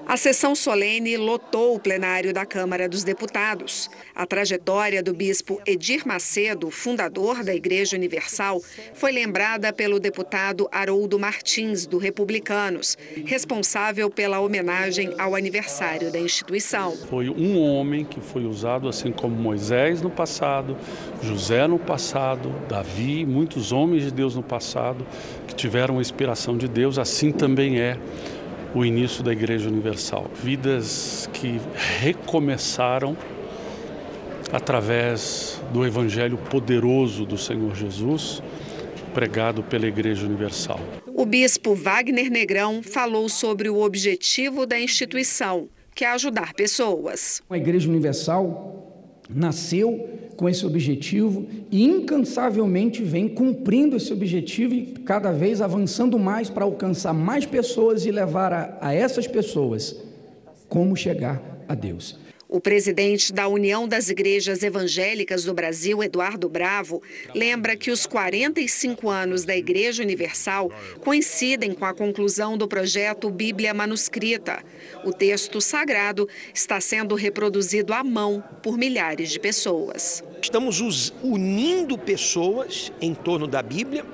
A sessão solene lotou o plenário da Câmara dos Deputados. A trajetória do bispo Edir Macedo, fundador da Igreja Universal, foi lembrada pelo deputado Haroldo Martins, do Republicanos, responsável pela homenagem ao aniversário da instituição. Foi um homem que foi usado assim como Moisés no passado, José no passado, Davi, muitos homens de Deus no passado que tiveram a inspiração de Deus, assim também é o início da Igreja Universal. Vidas que recomeçaram através do Evangelho poderoso do Senhor Jesus, pregado pela Igreja Universal. O bispo Wagner Negrão falou sobre o objetivo da instituição, que é ajudar pessoas. A Igreja Universal nasceu com esse objetivo e incansavelmente vem cumprindo esse objetivo e cada vez avançando mais para alcançar mais pessoas e levar a, a essas pessoas como chegar a Deus. O presidente da União das Igrejas Evangélicas do Brasil, Eduardo Bravo, lembra que os 45 anos da Igreja Universal coincidem com a conclusão do projeto Bíblia Manuscrita. O texto sagrado está sendo reproduzido à mão por milhares de pessoas. Estamos unindo pessoas em torno da Bíblia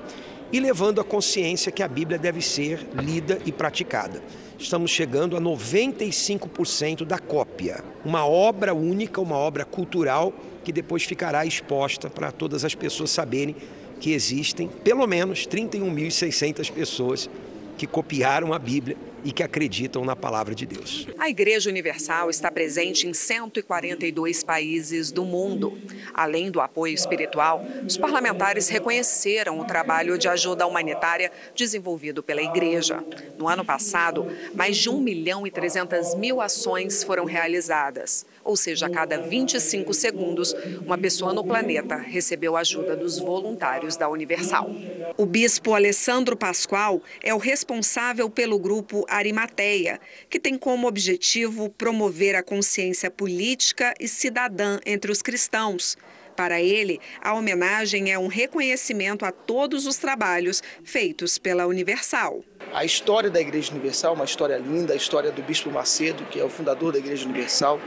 e levando a consciência que a Bíblia deve ser lida e praticada. Estamos chegando a 95% da cópia. Uma obra única, uma obra cultural que depois ficará exposta para todas as pessoas saberem que existem pelo menos 31.600 pessoas que copiaram a Bíblia e que acreditam na palavra de Deus. A Igreja Universal está presente em 142 países do mundo. Além do apoio espiritual, os parlamentares reconheceram o trabalho de ajuda humanitária desenvolvido pela Igreja. No ano passado, mais de 1 milhão e 300 mil ações foram realizadas ou seja, a cada 25 segundos, uma pessoa no planeta recebeu ajuda dos voluntários da Universal. O bispo Alessandro Pascoal é o responsável pelo grupo Arimateia, que tem como objetivo promover a consciência política e cidadã entre os cristãos. Para ele, a homenagem é um reconhecimento a todos os trabalhos feitos pela Universal. A história da Igreja Universal, uma história linda, a história do Bispo Macedo, que é o fundador da Igreja Universal,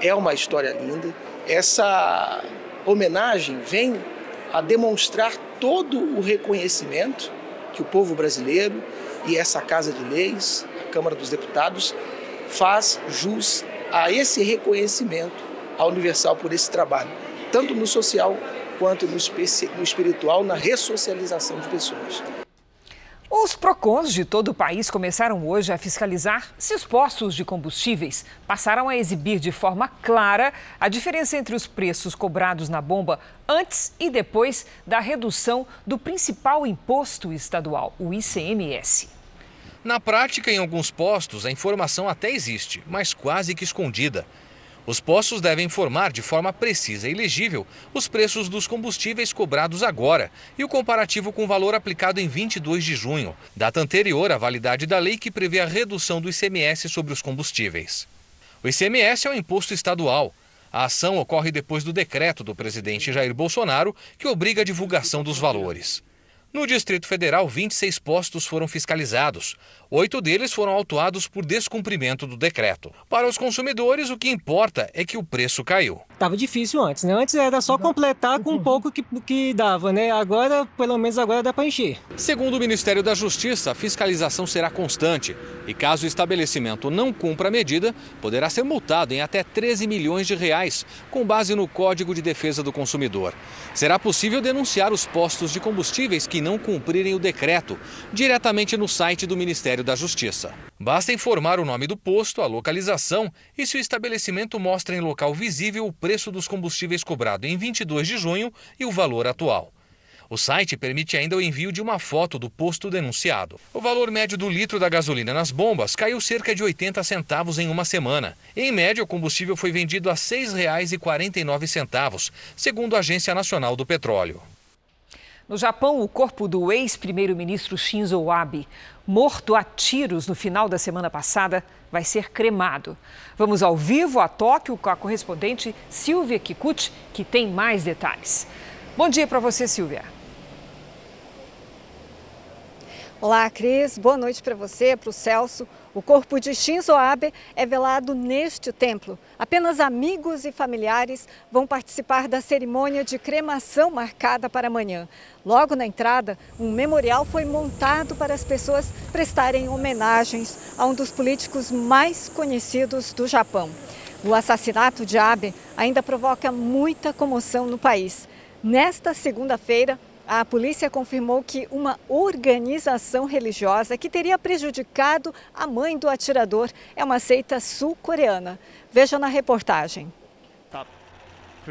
é uma história linda. Essa homenagem vem a demonstrar todo o reconhecimento que o povo brasileiro e essa Casa de Leis, a Câmara dos Deputados, faz jus a esse reconhecimento à Universal por esse trabalho, tanto no social quanto no espiritual, na ressocialização de pessoas. Os PROCONs de todo o país começaram hoje a fiscalizar se os postos de combustíveis passaram a exibir de forma clara a diferença entre os preços cobrados na bomba antes e depois da redução do principal imposto estadual, o ICMS. Na prática, em alguns postos, a informação até existe, mas quase que escondida. Os postos devem informar de forma precisa e legível os preços dos combustíveis cobrados agora e o comparativo com o valor aplicado em 22 de junho, data anterior à validade da lei que prevê a redução do ICMS sobre os combustíveis. O ICMS é um imposto estadual. A ação ocorre depois do decreto do presidente Jair Bolsonaro que obriga a divulgação dos valores. No Distrito Federal, 26 postos foram fiscalizados. Oito deles foram autuados por descumprimento do decreto. Para os consumidores, o que importa é que o preço caiu. Tava difícil antes, né? Antes era só completar com um pouco que, que dava, né? Agora, pelo menos agora dá para encher. Segundo o Ministério da Justiça, a fiscalização será constante e caso o estabelecimento não cumpra a medida, poderá ser multado em até 13 milhões de reais, com base no Código de Defesa do Consumidor. Será possível denunciar os postos de combustíveis que não cumprirem o decreto diretamente no site do Ministério da Justiça. Basta informar o nome do posto, a localização e se o estabelecimento mostra em local visível o preço dos combustíveis cobrado em 22 de junho e o valor atual. O site permite ainda o envio de uma foto do posto denunciado. O valor médio do litro da gasolina nas bombas caiu cerca de 80 centavos em uma semana. Em média, o combustível foi vendido a R$ 6,49, segundo a Agência Nacional do Petróleo. No Japão, o corpo do ex-primeiro-ministro Shinzo Abe, morto a tiros no final da semana passada, vai ser cremado. Vamos ao vivo a Tóquio com a correspondente Silvia Kikuchi, que tem mais detalhes. Bom dia para você, Silvia. Olá, Cris. Boa noite para você, para o Celso. O corpo de Shinzo Abe é velado neste templo. Apenas amigos e familiares vão participar da cerimônia de cremação marcada para amanhã. Logo na entrada, um memorial foi montado para as pessoas prestarem homenagens a um dos políticos mais conhecidos do Japão. O assassinato de Abe ainda provoca muita comoção no país. Nesta segunda-feira, a polícia confirmou que uma organização religiosa que teria prejudicado a mãe do atirador é uma seita sul-coreana. Veja na reportagem.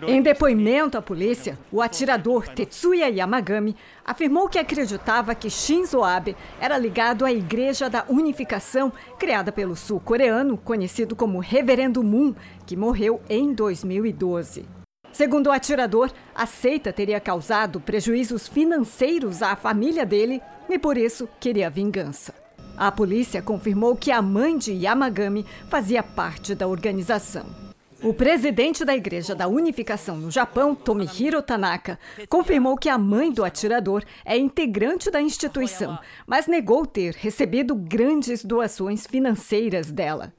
Em depoimento à polícia, o atirador Tetsuya Yamagami afirmou que acreditava que Shinzo Abe era ligado à Igreja da Unificação, criada pelo sul-coreano, conhecido como Reverendo Moon, que morreu em 2012. Segundo o atirador, a seita teria causado prejuízos financeiros à família dele e por isso queria vingança. A polícia confirmou que a mãe de Yamagami fazia parte da organização. O presidente da Igreja da Unificação no Japão, Tomihiro Tanaka, confirmou que a mãe do atirador é integrante da instituição, mas negou ter recebido grandes doações financeiras dela.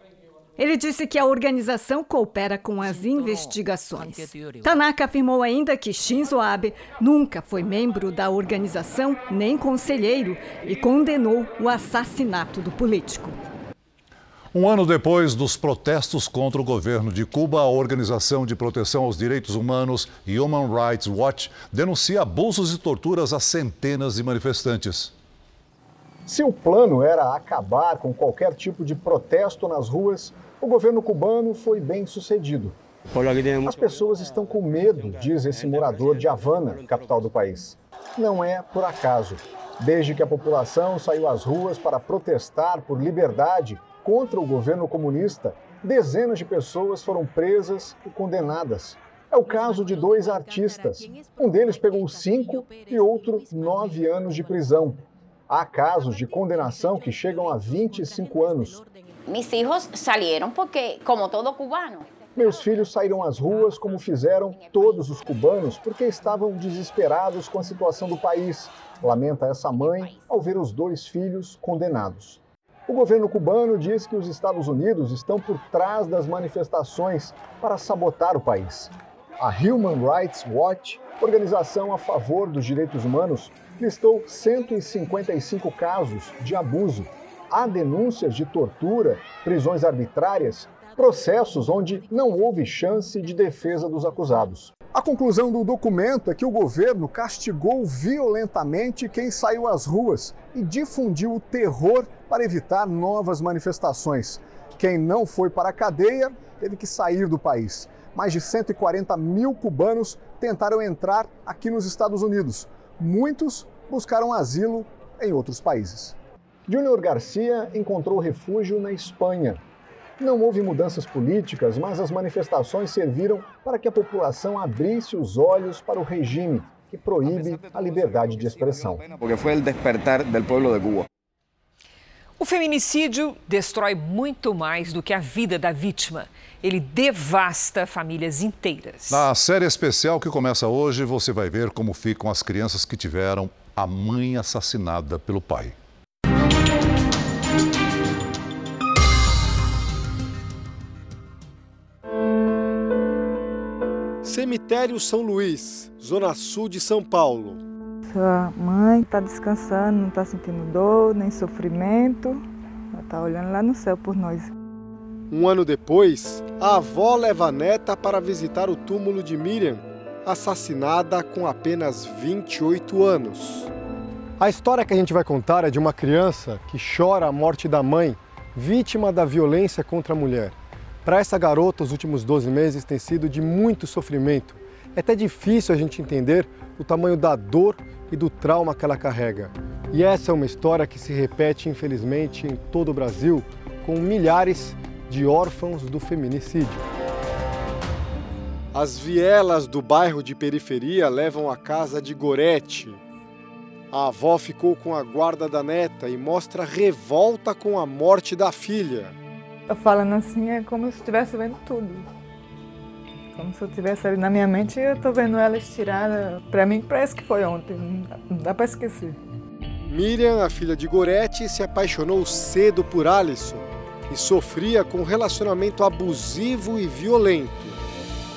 Ele disse que a organização coopera com as investigações. Tanaka afirmou ainda que Shinzo Abe nunca foi membro da organização nem conselheiro e condenou o assassinato do político. Um ano depois dos protestos contra o governo de Cuba, a Organização de Proteção aos Direitos Humanos Human Rights Watch denuncia abusos e torturas a centenas de manifestantes. Se o plano era acabar com qualquer tipo de protesto nas ruas, o governo cubano foi bem sucedido. As pessoas estão com medo, diz esse morador de Havana, capital do país. Não é por acaso. Desde que a população saiu às ruas para protestar por liberdade contra o governo comunista, dezenas de pessoas foram presas e condenadas. É o caso de dois artistas. Um deles pegou cinco e outro nove anos de prisão. Há casos de condenação que chegam a 25 anos. Mis hijos salieron porque, como todo cubano. Meus filhos saíram às ruas como fizeram todos os cubanos porque estavam desesperados com a situação do país. Lamenta essa mãe ao ver os dois filhos condenados. O governo cubano diz que os Estados Unidos estão por trás das manifestações para sabotar o país. A Human Rights Watch, organização a favor dos direitos humanos, listou 155 casos de abuso há denúncias de tortura, prisões arbitrárias, processos onde não houve chance de defesa dos acusados. A conclusão do documento é que o governo castigou violentamente quem saiu às ruas e difundiu o terror para evitar novas manifestações. Quem não foi para a cadeia teve que sair do país. Mais de 140 mil cubanos tentaram entrar aqui nos Estados Unidos. Muitos buscaram asilo em outros países. Júnior Garcia encontrou refúgio na Espanha. Não houve mudanças políticas, mas as manifestações serviram para que a população abrisse os olhos para o regime que proíbe a liberdade de expressão. Porque foi o despertar do povo de Cuba. O feminicídio destrói muito mais do que a vida da vítima. Ele devasta famílias inteiras. Na série especial que começa hoje, você vai ver como ficam as crianças que tiveram a mãe assassinada pelo pai. Cemitério São Luís, Zona Sul de São Paulo. Sua mãe está descansando, não está sentindo dor nem sofrimento. Ela está olhando lá no céu por nós. Um ano depois, a avó leva a neta para visitar o túmulo de Miriam, assassinada com apenas 28 anos. A história que a gente vai contar é de uma criança que chora a morte da mãe, vítima da violência contra a mulher. Para essa garota, os últimos 12 meses têm sido de muito sofrimento. É até difícil a gente entender o tamanho da dor e do trauma que ela carrega. E essa é uma história que se repete, infelizmente, em todo o Brasil, com milhares de órfãos do feminicídio. As vielas do bairro de periferia levam à casa de Gorete. A avó ficou com a guarda da neta e mostra revolta com a morte da filha. Eu falando assim é como se eu estivesse vendo tudo. Como se eu estivesse ali na minha mente e eu tô vendo ela estirada. Para mim parece que foi ontem, não dá para esquecer. Miriam, a filha de Gorete, se apaixonou cedo por Alisson e sofria com um relacionamento abusivo e violento.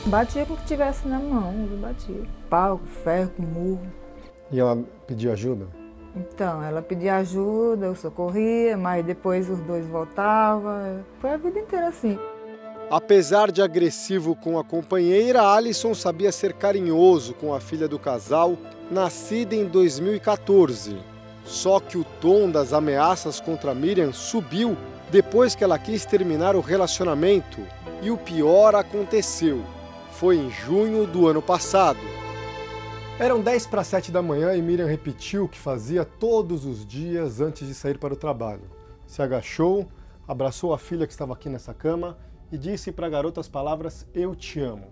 Batia com o que tivesse na mão, batia. Pau, ferro, murro. E ela pedia ajuda? Então, ela pedia ajuda, eu socorria, mas depois os dois voltavam. Foi a vida inteira assim. Apesar de agressivo com a companheira, Alisson sabia ser carinhoso com a filha do casal, nascida em 2014. Só que o tom das ameaças contra Miriam subiu depois que ela quis terminar o relacionamento. E o pior aconteceu. Foi em junho do ano passado. Eram 10 para 7 da manhã e Miriam repetiu o que fazia todos os dias antes de sair para o trabalho. Se agachou, abraçou a filha que estava aqui nessa cama e disse para a garota as palavras Eu te amo.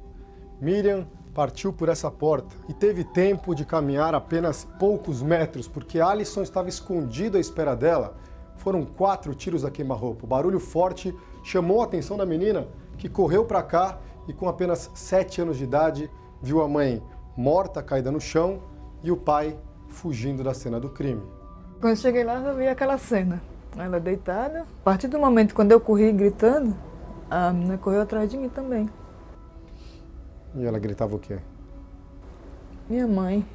Miriam partiu por essa porta e teve tempo de caminhar apenas poucos metros porque Alison estava escondido à espera dela. Foram quatro tiros a queima-roupa. O barulho forte chamou a atenção da menina que correu para cá e com apenas 7 anos de idade viu a mãe morta, caída no chão, e o pai fugindo da cena do crime. Quando cheguei lá, eu vi aquela cena. Ela deitada. A partir do momento quando eu corri gritando, A menina correu atrás de mim também. E ela gritava o quê? Minha mãe.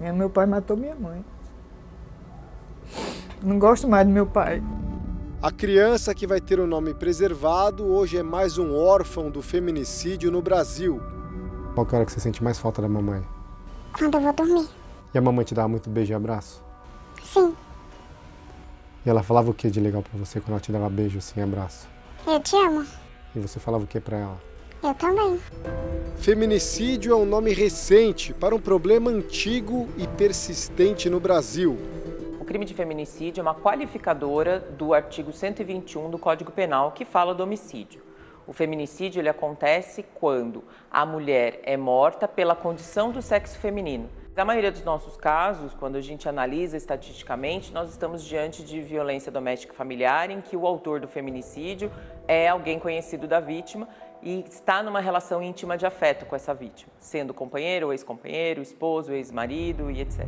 Meu pai matou minha mãe. Não gosto mais do meu pai. A criança que vai ter o nome preservado hoje é mais um órfão do feminicídio no Brasil. Qual que é a hora que você sente mais falta da mamãe? Quando eu vou dormir. E a mamãe te dava muito beijo e abraço? Sim. E ela falava o que de legal pra você quando ela te dava beijo assim, abraço? Eu te amo. E você falava o que pra ela? Eu também. Feminicídio é um nome recente para um problema antigo e persistente no Brasil. O crime de feminicídio é uma qualificadora do artigo 121 do Código Penal que fala do homicídio. O feminicídio ele acontece quando a mulher é morta pela condição do sexo feminino. Na maioria dos nossos casos, quando a gente analisa estatisticamente, nós estamos diante de violência doméstica familiar em que o autor do feminicídio é alguém conhecido da vítima e está numa relação íntima de afeto com essa vítima, sendo companheiro ex-companheiro, esposo, ex-marido e etc.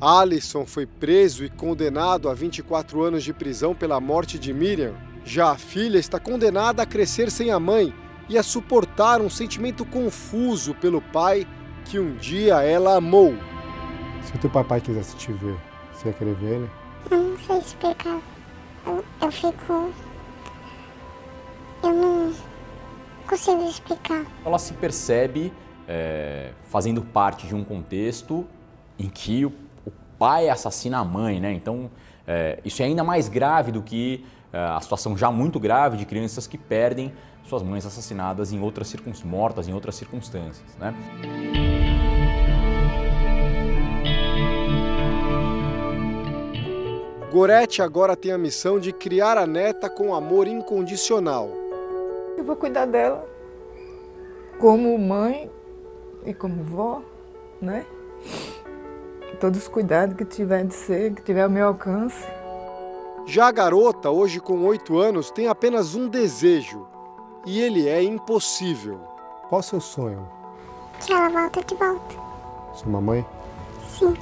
Alisson foi preso e condenado a 24 anos de prisão pela morte de Miriam. Já a filha está condenada a crescer sem a mãe e a suportar um sentimento confuso pelo pai que um dia ela amou. Se o teu papai quisesse te ver, você ia querer ver ele? Eu não sei explicar. Eu, eu fico. Eu não consigo explicar. Ela se percebe é, fazendo parte de um contexto em que o, o pai assassina a mãe, né? Então, é, isso é ainda mais grave do que a situação já muito grave de crianças que perdem suas mães assassinadas em outras circunstâncias, mortas em outras circunstâncias, né? Gorete agora tem a missão de criar a neta com amor incondicional. Eu vou cuidar dela como mãe e como vó, né? Todos os cuidados que tiver de ser, que tiver ao meu alcance. Já a garota, hoje com oito anos, tem apenas um desejo. E ele é impossível. Qual o seu sonho? Que ela volta de volta. Sua mamãe? Sim.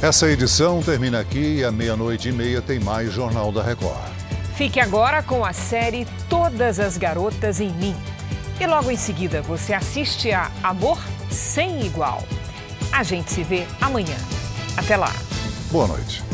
Essa edição termina aqui e à meia-noite e meia tem mais Jornal da Record. Fique agora com a série Todas as Garotas em Mim. E logo em seguida você assiste a Amor Sem Igual. A gente se vê amanhã. Até lá. Boa noite.